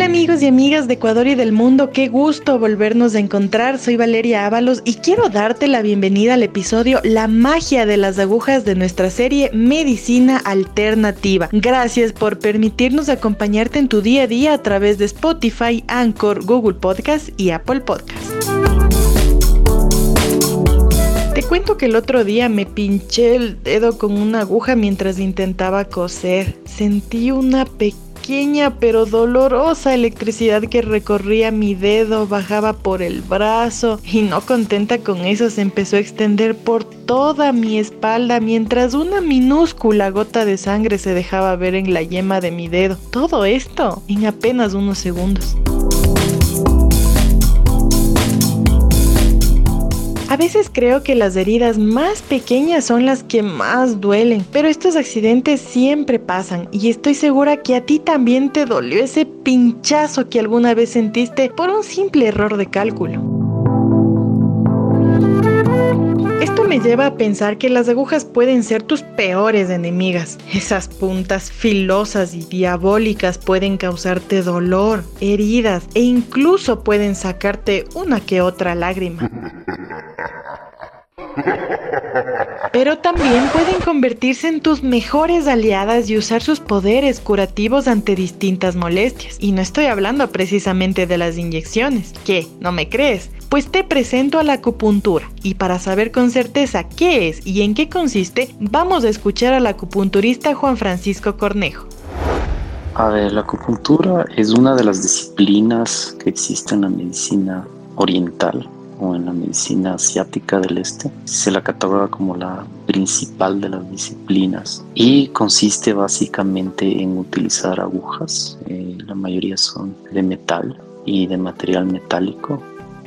Hola amigos y amigas de Ecuador y del mundo, qué gusto volvernos a encontrar. Soy Valeria Ábalos y quiero darte la bienvenida al episodio La magia de las agujas de nuestra serie Medicina Alternativa. Gracias por permitirnos acompañarte en tu día a día a través de Spotify, Anchor, Google Podcast y Apple Podcast. Te cuento que el otro día me pinché el dedo con una aguja mientras intentaba coser. Sentí una pequeña pequeña pero dolorosa electricidad que recorría mi dedo, bajaba por el brazo y no contenta con eso se empezó a extender por toda mi espalda mientras una minúscula gota de sangre se dejaba ver en la yema de mi dedo. Todo esto en apenas unos segundos. A veces creo que las heridas más pequeñas son las que más duelen, pero estos accidentes siempre pasan y estoy segura que a ti también te dolió ese pinchazo que alguna vez sentiste por un simple error de cálculo. Esto me lleva a pensar que las agujas pueden ser tus peores enemigas. Esas puntas filosas y diabólicas pueden causarte dolor, heridas e incluso pueden sacarte una que otra lágrima. Pero también pueden convertirse en tus mejores aliadas y usar sus poderes curativos ante distintas molestias. Y no estoy hablando precisamente de las inyecciones. ¿Qué? ¿No me crees? Pues te presento a la acupuntura y para saber con certeza qué es y en qué consiste, vamos a escuchar al acupunturista Juan Francisco Cornejo. A ver, la acupuntura es una de las disciplinas que existe en la medicina oriental o en la medicina asiática del este. Se la cataloga como la principal de las disciplinas y consiste básicamente en utilizar agujas, eh, la mayoría son de metal y de material metálico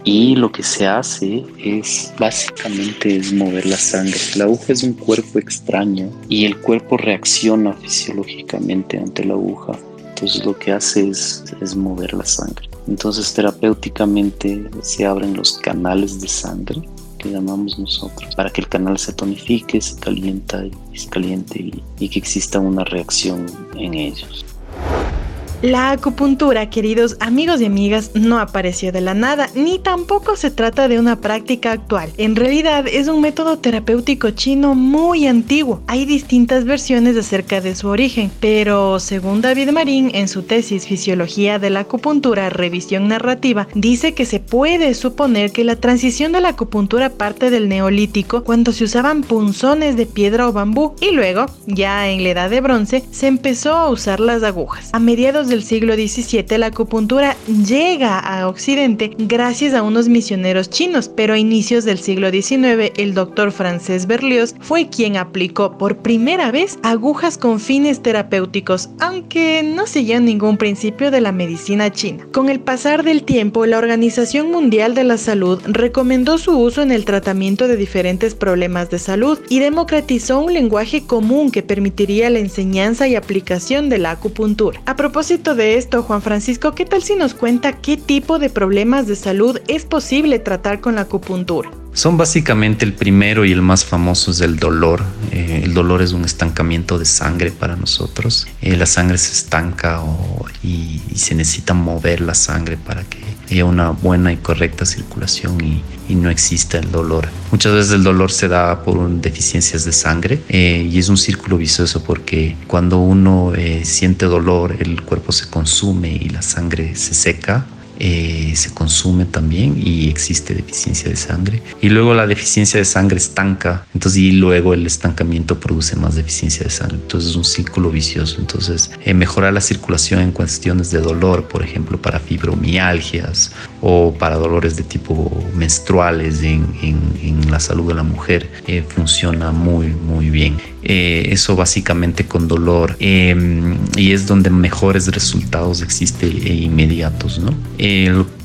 y lo que se hace es básicamente es mover la sangre. La aguja es un cuerpo extraño y el cuerpo reacciona fisiológicamente ante la aguja. Entonces lo que hace es, es mover la sangre. Entonces terapéuticamente se abren los canales de sangre que llamamos nosotros para que el canal se tonifique, se calienta y se caliente y, y que exista una reacción en ellos. La acupuntura, queridos amigos y amigas, no apareció de la nada, ni tampoco se trata de una práctica actual. En realidad es un método terapéutico chino muy antiguo. Hay distintas versiones acerca de su origen, pero según David Marín en su tesis Fisiología de la acupuntura, revisión narrativa, dice que se puede suponer que la transición de la acupuntura parte del neolítico cuando se usaban punzones de piedra o bambú y luego, ya en la edad de bronce, se empezó a usar las agujas. A mediados del siglo XVII la acupuntura llega a Occidente gracias a unos misioneros chinos, pero a inicios del siglo XIX el doctor francés Berlioz fue quien aplicó por primera vez agujas con fines terapéuticos, aunque no seguía ningún principio de la medicina china. Con el pasar del tiempo, la Organización Mundial de la Salud recomendó su uso en el tratamiento de diferentes problemas de salud y democratizó un lenguaje común que permitiría la enseñanza y aplicación de la acupuntura. A propósito de esto, Juan Francisco, ¿qué tal si nos cuenta qué tipo de problemas de salud es posible tratar con la acupuntura? Son básicamente el primero y el más famoso es el dolor. Eh, el dolor es un estancamiento de sangre para nosotros. Eh, la sangre se estanca y, se necesita mover la sangre para que haya una buena y correcta circulación y, no exista el dolor. Muchas veces el dolor se da por deficiencias de sangre eh, y es un círculo vicioso porque cuando uno siente dolor el cuerpo se consume y la sangre se seca eh, se consume también y existe deficiencia de sangre. Y luego la deficiencia de sangre estanca, entonces y luego el estancamiento produce más deficiencia de sangre. Entonces es un círculo vicioso. Entonces eh, mejorar la circulación en cuestiones de dolor, por ejemplo, para fibromialgias o para dolores de tipo menstruales en, en, la salud de la mujer, eh, funciona muy, muy bien. eso básicamente con dolor em, y es donde mejores resultados existen inmediatos, ¿no?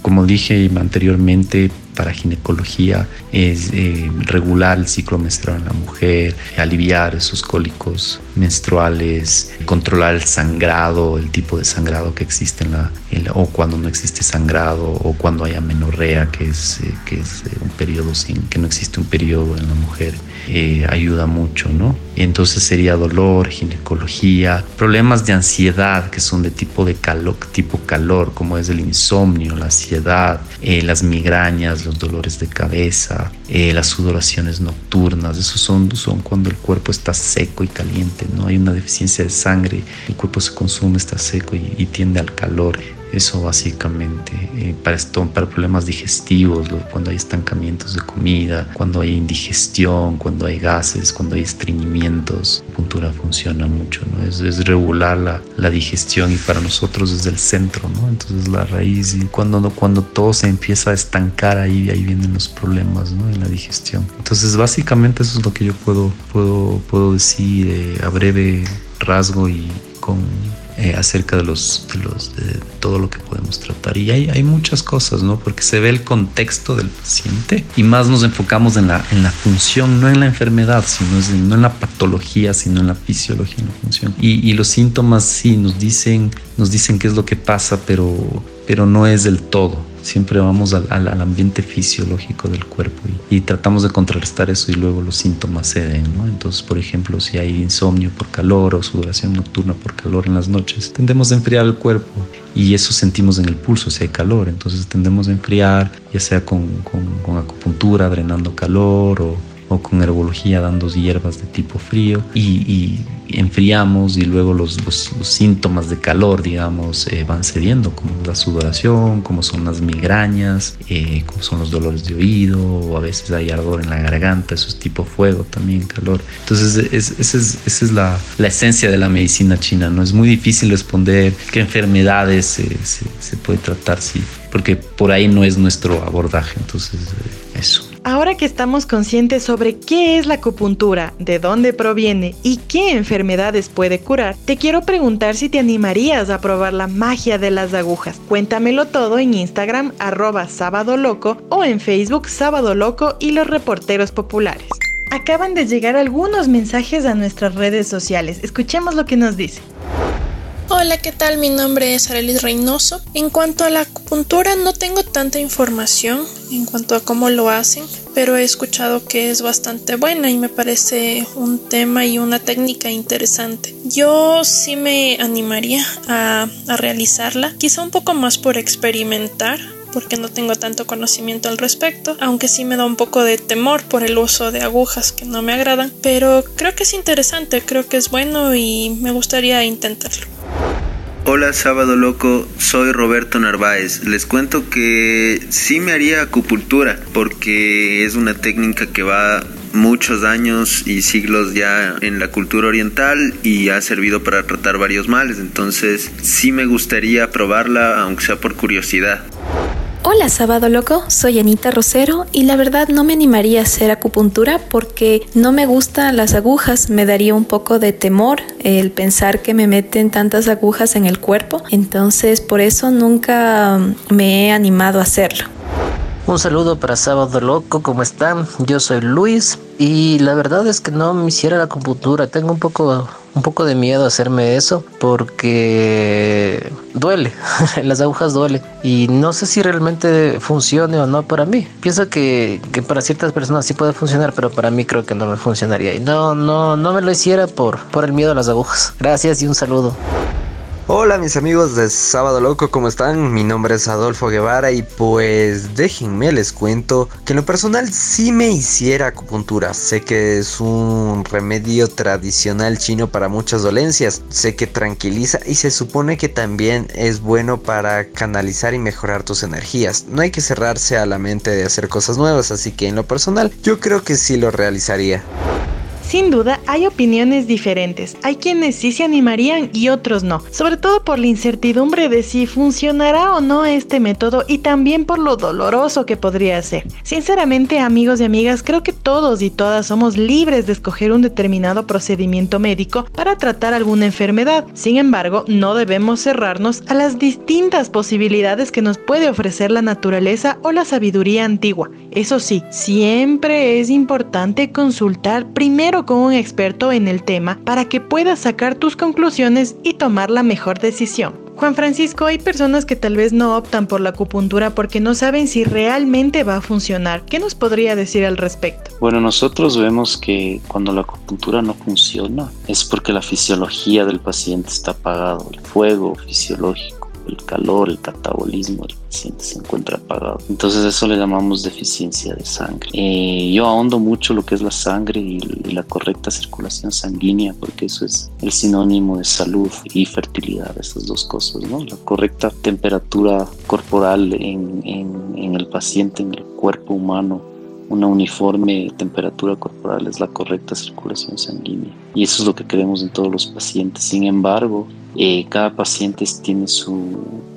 como dije anteriormente, para ginecología es eh, regular el ciclo menstrual en la mujer, aliviar esos cólicos menstruales, controlar el sangrado, el tipo de sangrado que existe en la, o cuando no existe sangrado o cuando haya menorrea, que es, eh, que es eh, un periodo sin, que no existe un periodo en la mujer, ayuda mucho, ¿no? Entonces sería dolor, ginecología, problemas de ansiedad que son de tipo de calor, tipo calor, como es el insomnio, la ansiedad, las migrañas, los dolores de cabeza, las sudoraciones nocturnas, esos son, son cuando el cuerpo está seco y caliente, no hay una deficiencia de sangre, el cuerpo se consume, está seco y, tiende al calor. Eso básicamente eh, para, esto, problemas digestivos, cuando hay estancamientos de comida, cuando hay indigestión, cuando hay gases, cuando hay estreñimientos, la puntura funciona mucho, ¿no? es, es regular la, la, digestión y para nosotros desde el centro, ¿no? entonces la raíz y cuando, cuando todo se empieza a estancar ahí, ahí vienen los problemas ¿no? en la digestión. Entonces básicamente eso es lo que yo puedo, puedo, puedo decir eh, a breve rasgo y con eh, acerca de los, de los de todo lo que podemos tratar. Y hay, hay muchas cosas no porque se ve el contexto del paciente y más nos enfocamos en la en la función no en la enfermedad sino no en la patología sino en la fisiología en la función. Y, y los síntomas sí nos dicen nos dicen qué es lo que pasa pero pero no es del todo siempre vamos al, al, ambiente fisiológico del cuerpo y, tratamos de contrarrestar eso y luego los síntomas ceden, ¿no? Entonces, por ejemplo, si hay insomnio por calor o sudoración nocturna por calor en las noches, tendemos a enfriar el cuerpo y eso sentimos en el pulso si hay calor, entonces tendemos a enfriar, ya sea con, con, con acupuntura, drenando calor o o con herbología dando hierbas de tipo frío y, enfriamos y luego los, los, síntomas de calor, digamos, eh, van cediendo, como la sudoración, como son las migrañas, eh, como son los dolores de oído, o a veces hay ardor en la garganta, eso es tipo fuego también, calor. Entonces, esa es, es la, la, esencia de la medicina china, ¿no? Es muy difícil responder qué enfermedades se, se, puede tratar, sí, porque por ahí no es nuestro abordaje, entonces, eh, eso. Ahora que estamos conscientes sobre qué es la acupuntura, de dónde proviene y qué enfermedades puede curar, te quiero preguntar si te animarías a probar la magia de las agujas. Cuéntamelo todo en Instagram arroba sábado loco o en Facebook sábado loco y los reporteros populares. Acaban de llegar algunos mensajes a nuestras redes sociales. Escuchemos lo que nos dice. Hola, ¿qué tal? Mi nombre es Arelis Reynoso. En cuanto a la acupuntura, no tengo tanta información en cuanto a cómo lo hacen, pero he escuchado que es bastante buena y me parece un tema y una técnica interesante. Yo sí me animaría a, a realizarla, quizá un poco más por experimentar, porque no tengo tanto conocimiento al respecto, aunque sí me da un poco de temor por el uso de agujas que no me agradan, pero creo que es interesante, creo que es bueno y me gustaría intentarlo. Hola Sábado Loco, soy Roberto Narváez. Les cuento que sí me haría acupuntura porque es una técnica que va muchos años y siglos ya en la cultura oriental y ha servido para tratar varios males. Entonces sí me gustaría probarla aunque sea por curiosidad. Hola Sábado Loco, soy Anita Rosero y la verdad no me animaría a hacer acupuntura porque no me gustan las agujas, me daría un poco de temor el pensar que me meten tantas agujas en el cuerpo, entonces por eso nunca me he animado a hacerlo. Un saludo para Sábado Loco, ¿cómo están? Yo soy Luis y la verdad es que no me hiciera la acupuntura, tengo un poco un poco de miedo hacerme eso porque duele, las agujas duelen y no sé si realmente funcione o no para mí. Pienso que, que, para ciertas personas sí puede funcionar, pero para mí creo que no me funcionaría y no, no, no me lo hiciera por, por el miedo a las agujas. Gracias y un saludo. Hola mis amigos de Sábado Loco, ¿cómo están? Mi nombre es Adolfo Guevara y pues déjenme les cuento que en lo personal sí me hiciera acupuntura. Sé que es un remedio tradicional chino para muchas dolencias, sé que tranquiliza y se supone que también es bueno para canalizar y mejorar tus energías. No hay que cerrarse a la mente de hacer cosas nuevas, así que en lo personal yo creo que sí lo realizaría. Sin duda, hay opiniones diferentes. Hay quienes sí se animarían y otros no. Sobre todo por la incertidumbre de si funcionará o no este método y también por lo doloroso que podría ser. Sinceramente, amigos y amigas, creo que todos y todas somos libres de escoger un determinado procedimiento médico para tratar alguna enfermedad. Sin embargo, no debemos cerrarnos a las distintas posibilidades que nos puede ofrecer la naturaleza o la sabiduría antigua. Eso sí, siempre es importante consultar primero con un experto en el tema para que puedas sacar tus conclusiones y tomar la mejor decisión. Juan Francisco, hay personas que tal vez no optan por la acupuntura porque no saben si realmente va a funcionar. ¿Qué nos podría decir al respecto? Bueno, nosotros vemos que cuando la acupuntura no funciona es porque la fisiología del paciente está apagado, el fuego fisiológico el calor, el catabolismo del paciente se encuentra apagado. Entonces eso le llamamos deficiencia de sangre. Eh, yo ahondo mucho lo que es la sangre y, la correcta circulación sanguínea porque eso es el sinónimo de salud y fertilidad, esas dos cosas, ¿no? La correcta temperatura corporal en, en el paciente, en el cuerpo humano, una uniforme temperatura corporal es la correcta circulación sanguínea. Y eso es lo que queremos en todos los pacientes. Sin embargo, eh, cada paciente tiene su,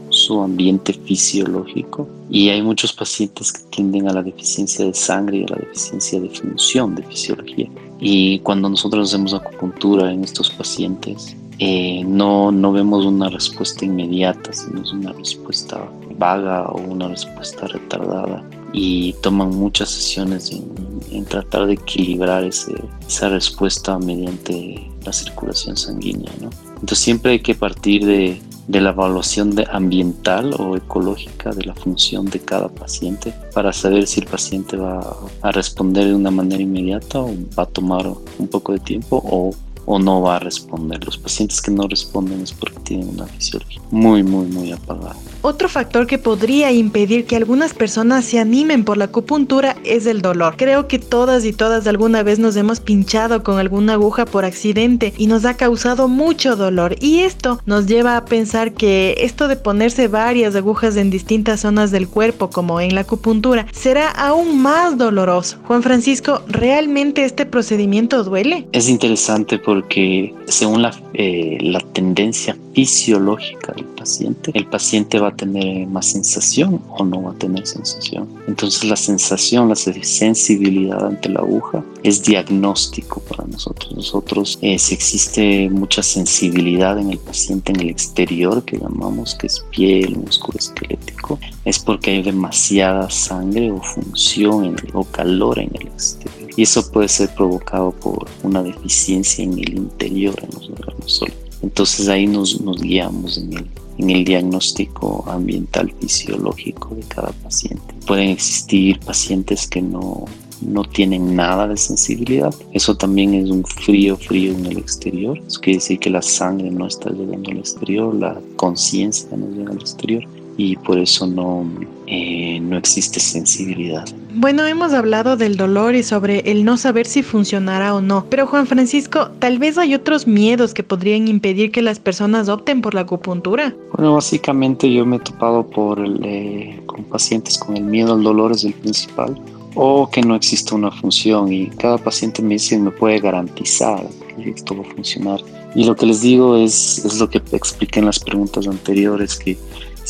su ambiente fisiológico y hay muchos pacientes que tienden a la deficiencia de sangre y a la deficiencia de función de fisiología. Y cuando nosotros hacemos acupuntura en estos pacientes, eh, no, no vemos una respuesta inmediata, sino una respuesta vaga o una respuesta retardada y toman muchas sesiones en, tratar de equilibrar ese, esa respuesta mediante la circulación sanguínea. ¿no? Entonces siempre hay que partir de, de la evaluación de ambiental o ecológica de la función de cada paciente para saber si el paciente va a responder de una manera inmediata o va a tomar un poco de tiempo o o no va a responder. Los pacientes que no responden es porque tienen una fisiología muy, muy, muy apagada. Otro factor que podría impedir que algunas personas se animen por la acupuntura es el dolor. Creo que todas y todas alguna vez nos hemos pinchado con alguna aguja por accidente y nos ha causado mucho dolor. Y esto nos lleva a pensar que esto de ponerse varias agujas en distintas zonas del cuerpo, como en la acupuntura, será aún más doloroso. Juan Francisco, ¿realmente este procedimiento duele? Es interesante porque según la, eh, la tendencia fisiológica del paciente, el paciente va a tener más sensación o no va a tener sensación. Entonces la sensación, la sensibilidad ante la aguja es diagnóstico para nosotros. Nosotros, eh, si existe mucha sensibilidad en el paciente en el exterior, que llamamos que es piel, músculo esquelético, es porque hay demasiada sangre o función o calor en el exterior y eso puede ser provocado por una deficiencia en el interior, en los órganos Entonces ahí nos, nos guiamos en el, en el diagnóstico ambiental fisiológico de cada paciente. Pueden existir pacientes que no, no tienen nada de sensibilidad. Eso también es un frío, frío en el exterior. Eso quiere decir que la sangre no está llegando al exterior, la conciencia no llega al exterior y por eso no, eh, no existe sensibilidad. Bueno, hemos hablado del dolor y sobre el no saber si funcionará o no, pero Juan Francisco, tal vez hay otros miedos que podrían impedir que las personas opten por la acupuntura. Bueno, básicamente yo me he topado por eh, con pacientes con el miedo al dolor es el principal o que no existe una función y cada paciente me dice me puede garantizar que esto va a funcionar. Y lo que les digo es, es lo que expliqué en las preguntas anteriores, que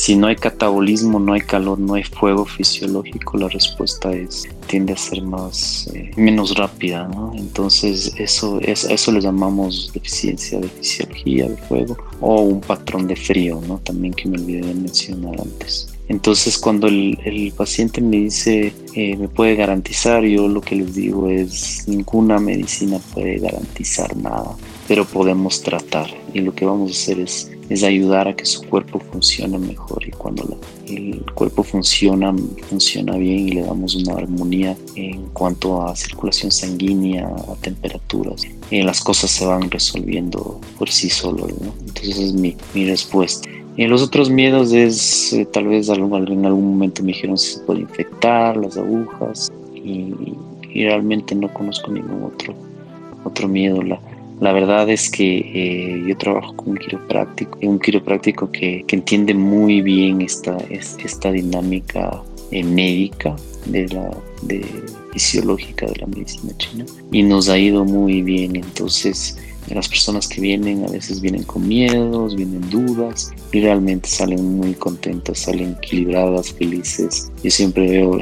si no hay catabolismo, no hay calor, no hay fuego fisiológico, la respuesta es tiende a ser más eh, menos rápida, ¿no? Entonces eso es eso le llamamos deficiencia de fisiología de fuego o un patrón de frío, ¿no? También que me olvidé de mencionar antes. Entonces cuando el, el paciente me dice eh, me puede garantizar, yo lo que les digo es ninguna medicina puede garantizar nada, pero podemos tratar y lo que vamos a hacer es es ayudar a que su cuerpo funcione mejor y cuando el cuerpo funciona, funciona bien y le damos una armonía en cuanto a circulación sanguínea, a temperaturas, eh, las cosas se van resolviendo por sí solos. Entonces es mi, mi respuesta. Y los otros miedos es, eh, tal vez en algún momento me dijeron si se puede infectar las agujas y, y realmente no conozco ningún otro, otro miedo. La, la verdad es que eh, yo trabajo con un quiropráctico, un quiropráctico que, que entiende muy bien esta, esta dinámica eh, médica de la de fisiológica de la medicina china y nos ha ido muy bien entonces las personas que vienen a veces vienen con miedos, vienen dudas y realmente salen muy contentas, salen equilibradas, felices. Yo siempre veo,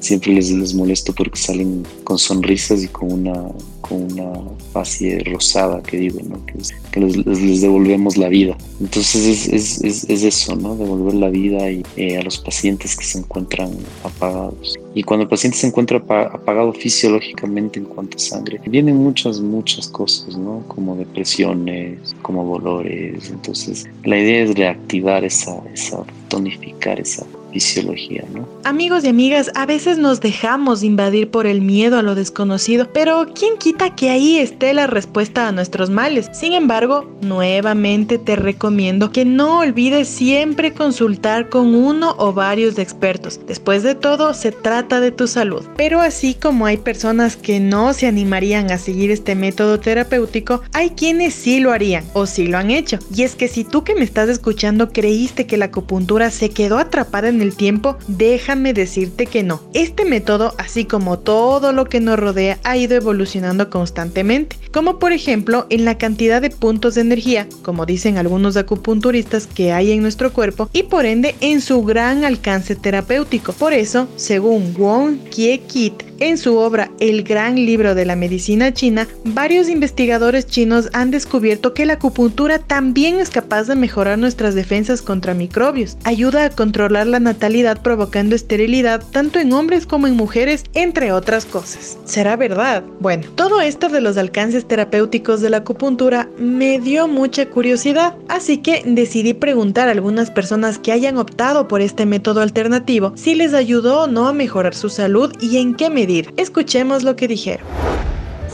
siempre les, les molesto porque salen con sonrisas y con una, con una fase rosada que digo, ¿no? que, les, devolvemos la vida. Entonces es, es, es, eso, ¿no? devolver la vida y, eh, a los pacientes que se encuentran apagados. Y cuando el paciente se encuentra apagado fisiológicamente en cuanto a sangre, vienen muchas, muchas cosas, ¿no? Como depresiones, como dolores. Entonces, la idea es reactivar esa, esa tonificar esa fisiología, ¿no? Amigos y amigas, a veces nos dejamos invadir por el miedo a lo desconocido, pero ¿quién quita que ahí esté la respuesta a nuestros males? Sin embargo, nuevamente te recomiendo que no olvides siempre consultar con uno o varios expertos. Después de todo, se trata de tu salud. Pero así como hay personas que no se animarían a seguir este método terapéutico, hay quienes sí lo harían o sí lo han hecho. Y es que si tú que me estás escuchando creíste que la acupuntura se quedó atrapada en el tiempo, déjame decirte que no. Este método, así como todo lo que nos rodea, ha ido evolucionando constantemente, como por ejemplo en la cantidad de puntos de energía, como dicen algunos acupunturistas que hay en nuestro cuerpo, y por ende en su gran alcance terapéutico. Por eso, según Wong Kie Kit, en su obra El gran libro de la medicina china, varios investigadores chinos han descubierto que la acupuntura también es capaz de mejorar nuestras defensas contra microbios, ayuda a controlar la natalidad provocando esterilidad tanto en hombres como en mujeres, entre otras cosas. ¿Será verdad? Bueno, todo esto de los alcances terapéuticos de la acupuntura me dio mucha curiosidad, así que decidí preguntar a algunas personas que hayan optado por este método alternativo si les ayudó o no a mejorar su salud y en qué medida Escuchemos lo que dijeron.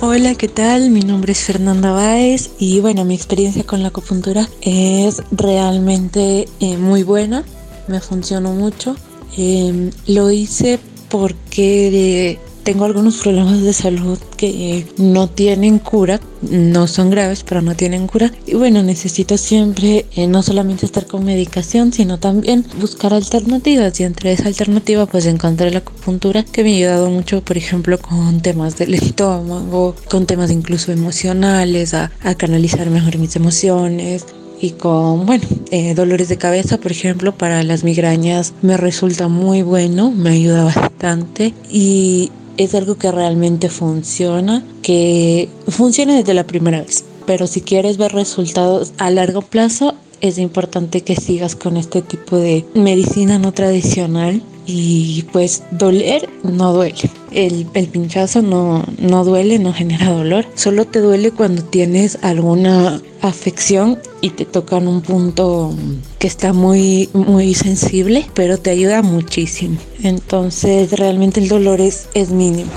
Hola, ¿qué tal? Mi nombre es Fernanda Báez y bueno, mi experiencia con la acupuntura es realmente eh, muy buena, me funcionó mucho. Em, lo hice porque tengo algunos problemas de salud que no tienen cura, no son graves, pero no tienen cura. Y bueno, necesito siempre eh, no solamente estar con medicación, sino también buscar alternativas. Y entre esa alternativa, pues encontré la acupuntura que me ha ayudado mucho, por ejemplo, con temas del estómago, con temas incluso emocionales, a, canalizar mejor mis emociones, y con, bueno, eh, dolores de cabeza, por ejemplo, para las migrañas me resulta muy bueno, me ayuda bastante y es algo que realmente funciona, que funciona desde la primera vez. Pero si quieres ver resultados a largo plazo, es importante que sigas con este tipo de medicina no tradicional y pues doler no duele. El, pinchazo no, no duele, no genera dolor. Solo te duele cuando tienes alguna afección y te tocan un punto que está muy, muy sensible, pero te ayuda muchísimo. Entonces realmente el dolor es, es mínimo.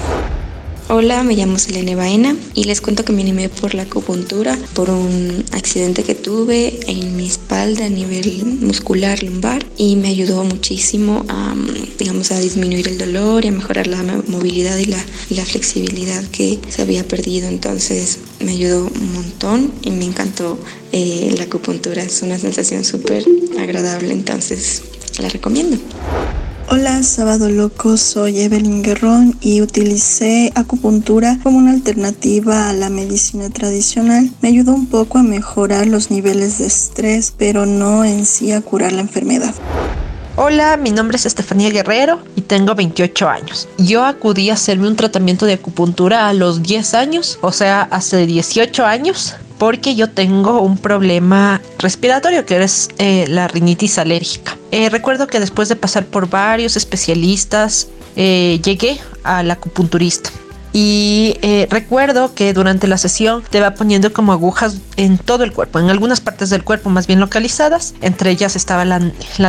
Hola, me llamo Selene Baena y les cuento que me animé por la acupuntura por un accidente que tuve en mi espalda a nivel muscular lumbar y me ayudó muchísimo a, digamos, a disminuir el dolor y a mejorar la movilidad y la, la flexibilidad que se había perdido. Entonces me ayudó un montón y me encantó eh, la acupuntura. Es una sensación súper agradable, entonces la recomiendo. Hola, Sábado Loco, soy Evelyn Guerrón y utilicé acupuntura como una alternativa a la medicina tradicional. Me ayudó un poco a mejorar los niveles de estrés, pero no en sí a curar la enfermedad. Hola, mi nombre es Estefanía Guerrero y tengo 28 años. Yo acudí a hacerme un tratamiento de acupuntura a los 10 años, o sea, hace 18 años, porque yo tengo un problema respiratorio que es eh, la rinitis alérgica. Eh, recuerdo que después de pasar por varios especialistas, eh, llegué al acupunturista. Y eh, recuerdo que durante la sesión te va poniendo como agujas en todo el cuerpo, en algunas partes del cuerpo más bien localizadas. Entre ellas estaba la,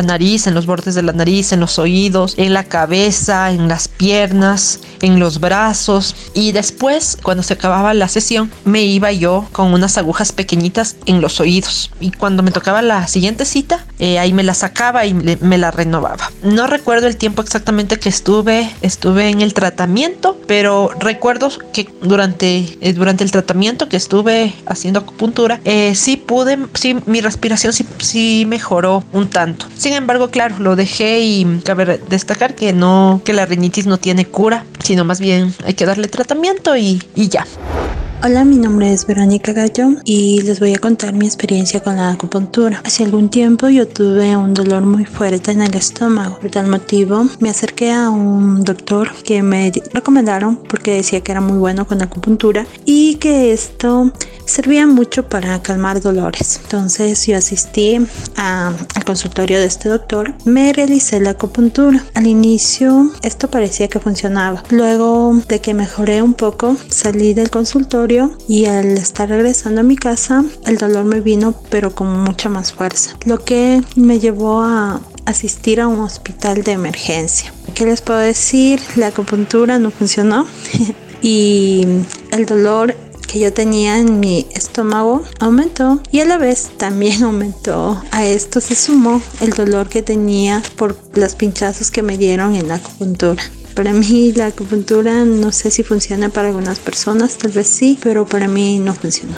nariz, en los bordes de la nariz, en los oídos, en la cabeza, en las piernas, en los brazos. Y después, cuando se acababa la sesión, me iba yo con unas agujas pequeñitas en los oídos. Y cuando me tocaba la siguiente cita, eh, ahí me la sacaba y me la renovaba. No recuerdo el tiempo exactamente que estuve, estuve en el tratamiento, pero recuerdo recuerdo que durante, eh, durante el tratamiento que estuve haciendo acupuntura, eh, sí pude, sí, mi respiración sí, sí, mejoró un tanto. Sin embargo, claro, lo dejé y cabe destacar que no, que la rinitis no tiene cura, sino más bien hay que darle tratamiento y, y ya. Hola, mi nombre es Verónica Gallo y les voy a contar mi experiencia con la acupuntura. Hace algún tiempo yo tuve un dolor muy fuerte en el estómago. Por tal motivo me acerqué a un doctor que me recomendaron porque decía que era muy bueno con acupuntura y que esto servía mucho para calmar dolores. Entonces yo asistí al consultorio de este doctor, me realicé la acupuntura. Al inicio esto parecía que funcionaba. Luego de que mejoré un poco, salí del consultorio y al estar regresando a mi casa el dolor me vino pero con mucha más fuerza, lo que me llevó a asistir a un hospital de emergencia. ¿Qué les puedo decir? La acupuntura no funcionó y el dolor que yo tenía en mi estómago aumentó y a la vez también aumentó. A esto se sumó el dolor que tenía por los pinchazos que me dieron en la acupuntura. Para mí la acupuntura no sé si funciona para algunas personas, tal vez sí, pero para mí no funciona.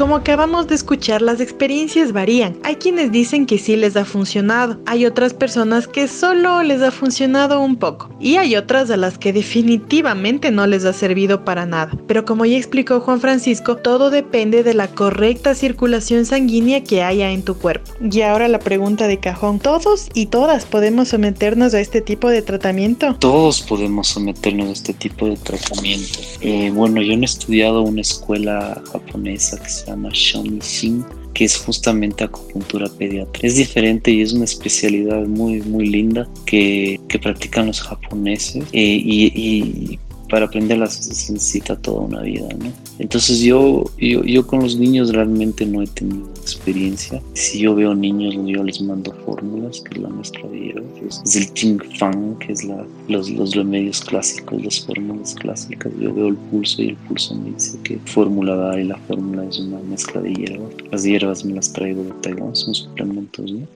Como acabamos de escuchar, las experiencias varían. Hay quienes dicen que sí les ha funcionado, hay otras personas que solo les ha funcionado un poco y hay otras a las que definitivamente no les ha servido para nada. Pero como ya explicó Juan Francisco, todo depende de la correcta circulación sanguínea que haya en tu cuerpo. Y ahora la pregunta de cajón, ¿todos y todas podemos someternos a este tipo de tratamiento? Todos podemos someternos a este tipo de tratamiento. Eh, bueno, yo no he estudiado una escuela japonesa que se llama Shonishin, que es justamente acupuntura pediátrica. Es diferente y es una especialidad muy, muy linda que, que practican los japoneses eh, y, y para aprenderlas se necesita toda una vida, ¿no? Entonces yo, yo, yo, con los niños realmente no he tenido experiencia. Si yo veo niños, yo les mando fórmulas, que es la mezcla de hierbas. Es el Ching Fang, que es los, los remedios clásicos, las fórmulas clásicas. Yo veo el pulso y el pulso me dice que fórmula dar y la fórmula es una mezcla de hierbas. Las hierbas me las traigo de Taiwán, son suplementos, ¿no?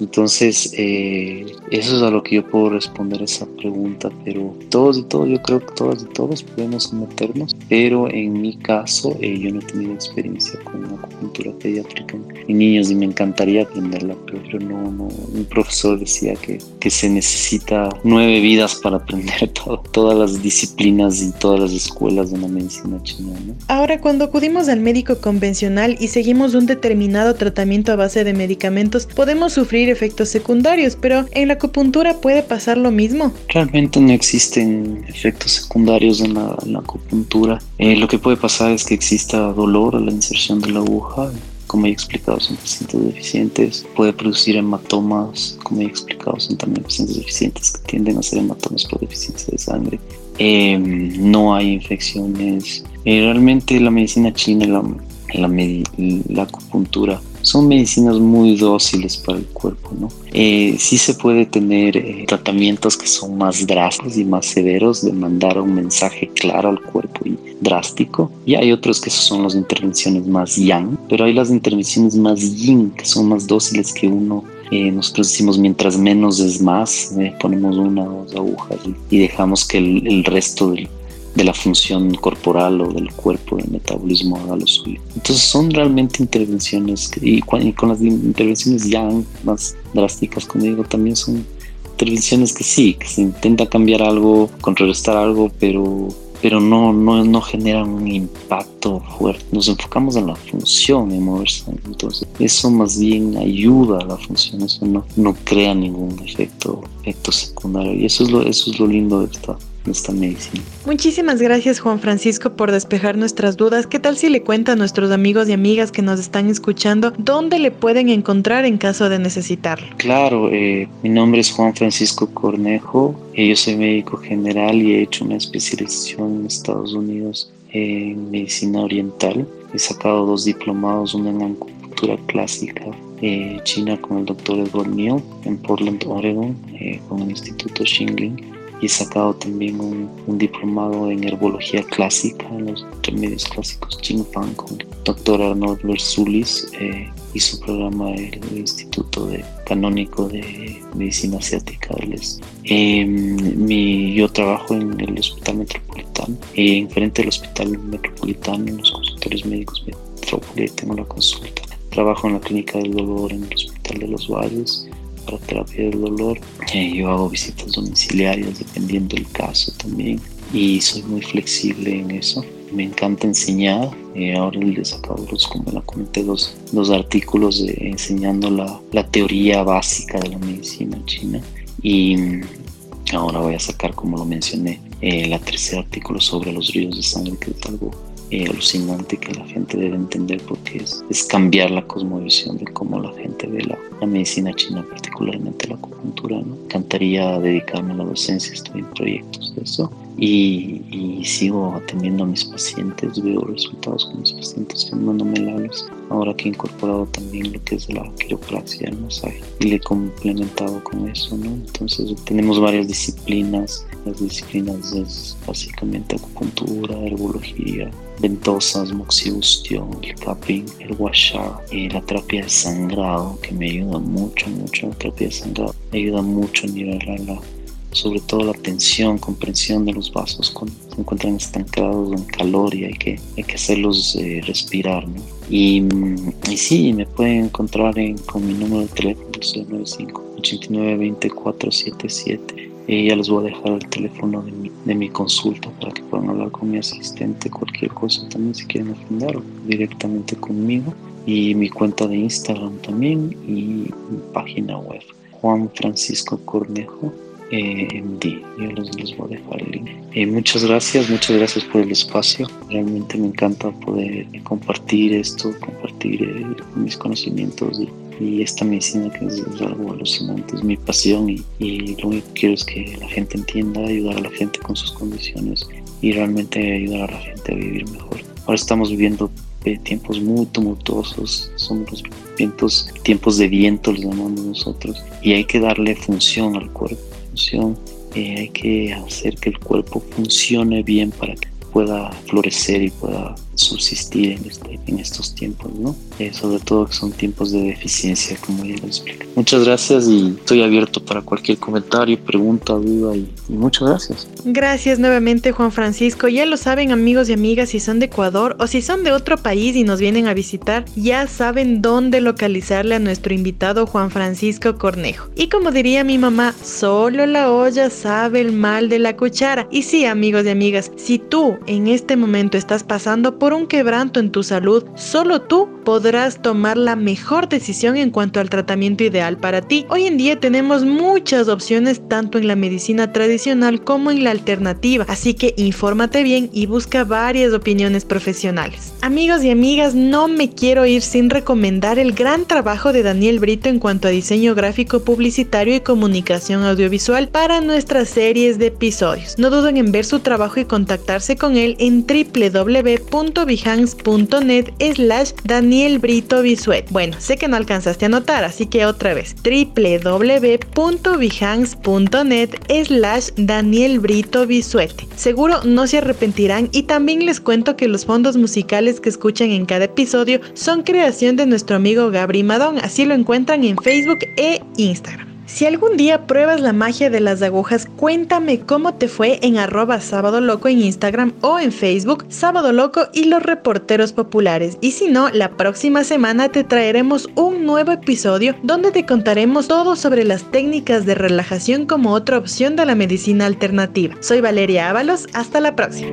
Entonces, eh, eso es a lo que yo puedo responder esa pregunta, pero todos y todos, yo creo que todos y todos podemos someternos, pero en mi caso eh, yo no he tenido experiencia con acupuntura pediátrica en niños y me encantaría aprenderla, pero no, no, un profesor decía que, que se necesita nueve vidas para aprender todo, todas las disciplinas y todas las escuelas de la medicina china. ¿no? Ahora, cuando acudimos al médico convencional y seguimos un determinado tratamiento a base de medicamentos, podemos sufrir efectos secundarios, pero en la acupuntura puede pasar lo mismo. Realmente no existen efectos secundarios en la, en la acupuntura. Eh, lo que puede pasar es que exista dolor a la inserción de la aguja. Como he explicado, son pacientes deficientes. Puede producir hematomas, como he explicado, son también pacientes deficientes que tienden a ser hematomas por deficiencia de sangre. Eh, no hay infecciones. Eh, realmente la medicina china, la, la, la acupuntura, son medicinas muy dóciles para el cuerpo, ¿no? Eh, sí se puede tener eh, tratamientos que son más drásticos y más severos, de mandar un mensaje claro al cuerpo y drástico. Y hay otros que son las intervenciones más yang, pero hay las intervenciones más yin, que son más dóciles que uno eh, nosotros decimos mientras menos es más, eh, ponemos una o dos agujas y, dejamos que el, el resto del, de la función corporal o del cuerpo, del metabolismo haga lo suyo. Entonces son realmente intervenciones y, y, con las intervenciones ya más drásticas, como digo, también son intervenciones que sí, que se intenta cambiar algo, contrarrestar algo, pero pero no, no, no generan un impacto fuerte. Nos enfocamos en la función, en moverse. Entonces, eso más bien ayuda a la función, eso no, no crea ningún efecto, efecto secundario. Y eso es lo, eso es lo lindo de esta, esta medicina. Muchísimas gracias Juan Francisco por despejar nuestras dudas. ¿Qué tal si le cuenta a nuestros amigos y amigas que nos están escuchando dónde le pueden encontrar en caso de necesitarlo? Claro, eh, mi nombre es Juan Francisco Cornejo, eh, yo soy médico general y he hecho una especialización en Estados Unidos en medicina oriental. He sacado dos diplomados, uno en acupuntura clásica eh, china con el doctor Edward Neal en Portland, Oregon, eh, con el Instituto Xingling y he sacado también un, un, diplomado en herbología clásica, en los remedios clásicos Fan con el doctor Arnold Versulis eh, y su programa del Instituto de Canónico de Medicina Asiática. Eh, mi, yo trabajo en el Hospital Metropolitano eh, enfrente del Hospital Metropolitano, en los consultorios médicos Metrópoli, tengo la consulta. Trabajo en la Clínica del Dolor en el Hospital de los Valles terapia del dolor. Eh, yo hago visitas domiciliarias dependiendo del caso también y soy muy flexible en eso. Me encanta enseñar. Eh, ahora les acabo de como la comenté, dos, dos artículos de, enseñando la, la, teoría básica de la medicina china. Y ahora voy a sacar, como lo mencioné, eh, la tercer artículo sobre los ríos de sangre, que es algo eh, alucinante que la gente debe entender porque es, es, cambiar la cosmovisión de cómo la gente ve la, la medicina china, particularmente la acupuntura. ¿no? Encantaría dedicarme a la docencia, estoy en proyectos de eso y, y, sigo atendiendo a mis pacientes, veo resultados con mis pacientes fenomenales. Ahora que he incorporado también lo que es la quiropraxia, el masaje, y le he complementado con eso, ¿no? Entonces tenemos varias disciplinas, las disciplinas es básicamente acupuntura, herbología, ventosas, moxibustión, el capping, el washa, y la terapia de sangrado, que me ayuda mucho, mucho, la terapia de sangrado ayuda mucho a nivelar la sobre todo la tensión, comprensión de los vasos cuando se encuentran estancados en calor y hay que, hay que hacerlos eh, respirar. ¿no? Y, y, sí, me pueden encontrar en, con mi número de teléfono 095 89 24 77. Y ya les voy a dejar el teléfono de mi, de mi consulta para que puedan hablar con mi asistente, cualquier cosa también si quieren agendar directamente conmigo. Y mi cuenta de Instagram también y mi página web. Juan Francisco Cornejo eh, MD. Yo les, voy a dejar el link. Eh, muchas gracias, muchas gracias por el espacio. Realmente me encanta poder compartir esto, compartir eh, mis conocimientos y, esta medicina que es, algo alucinante, es mi pasión y, y, lo único que quiero es que la gente entienda, ayudar a la gente con sus condiciones y realmente ayudar a la gente a vivir mejor. Ahora estamos viviendo eh, tiempos muy tumultuosos, son los vientos, tiempos de viento, los llamamos nosotros, y hay que darle función al cuerpo eh, hay que hacer que el cuerpo funcione bien para que pueda florecer y pueda subsistir en, este, en estos tiempos, ¿no? Eh, sobre todo que son tiempos de deficiencia, como ya lo expliqué. Muchas gracias y estoy abierto para cualquier comentario, pregunta, duda y, y, muchas gracias. Gracias nuevamente Juan Francisco. Ya lo saben amigos y amigas, si son de Ecuador o si son de otro país y nos vienen a visitar, ya saben dónde localizarle a nuestro invitado Juan Francisco Cornejo. Y como diría mi mamá, solo la olla sabe el mal de la cuchara. Y sí amigos y amigas, si tú en este momento estás pasando por un quebranto en tu salud, solo tú podrás tomar la mejor decisión en cuanto al tratamiento ideal para ti. Hoy en día tenemos muchas opciones tanto en la medicina tradicional como en la alternativa, así que infórmate bien y busca varias opiniones profesionales. Amigos y amigas, no me quiero ir sin recomendar el gran trabajo de Daniel Brito en cuanto a diseño gráfico publicitario y comunicación audiovisual para nuestras series de episodios. No duden en ver su trabajo y contactarse con él en www.behance.net slash Daniel Brito Bisuet. Bueno, sé que no alcanzaste a notar, así que otra vez www.behance.net slash Daniel Brito Bisuet. Seguro no se arrepentirán y también les cuento que los fondos musicales que escuchan en cada episodio son creación de nuestro amigo Gabri Madón, así lo encuentran en Facebook e Instagram. Si algún día pruebas la magia de las agujas, cuéntame cómo te fue en arroba sábado loco en Instagram o en Facebook, sábado loco y los reporteros populares. Y si no, la próxima semana te traeremos un nuevo episodio donde te contaremos todo sobre las técnicas de relajación como otra opción de la medicina alternativa. Soy Valeria Ábalos, hasta la próxima.